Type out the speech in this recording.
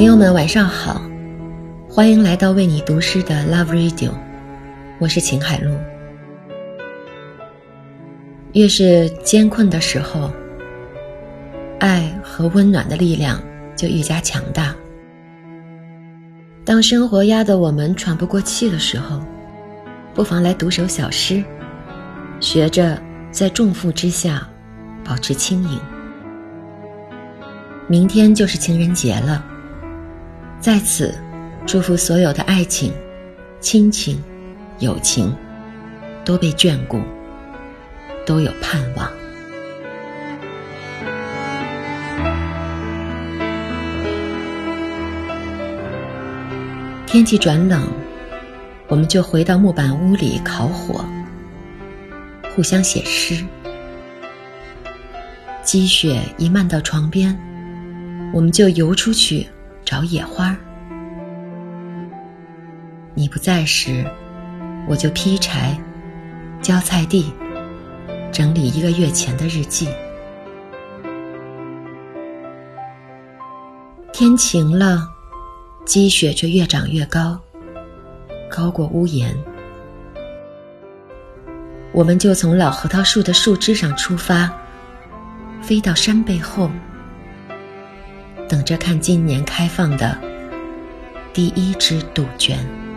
朋友们，晚上好，欢迎来到为你读诗的 Love Radio，我是秦海璐。越是艰困的时候，爱和温暖的力量就愈加强大。当生活压得我们喘不过气的时候，不妨来读首小诗，学着在重负之下保持轻盈。明天就是情人节了，在此祝福所有的爱情、亲情、友情都被眷顾，都有盼望。天气转冷，我们就回到木板屋里烤火，互相写诗。积雪一漫到床边。我们就游出去找野花。你不在时，我就劈柴、浇菜地、整理一个月前的日记。天晴了，积雪却越长越高，高过屋檐。我们就从老核桃树的树枝上出发，飞到山背后。等着看今年开放的第一只杜鹃。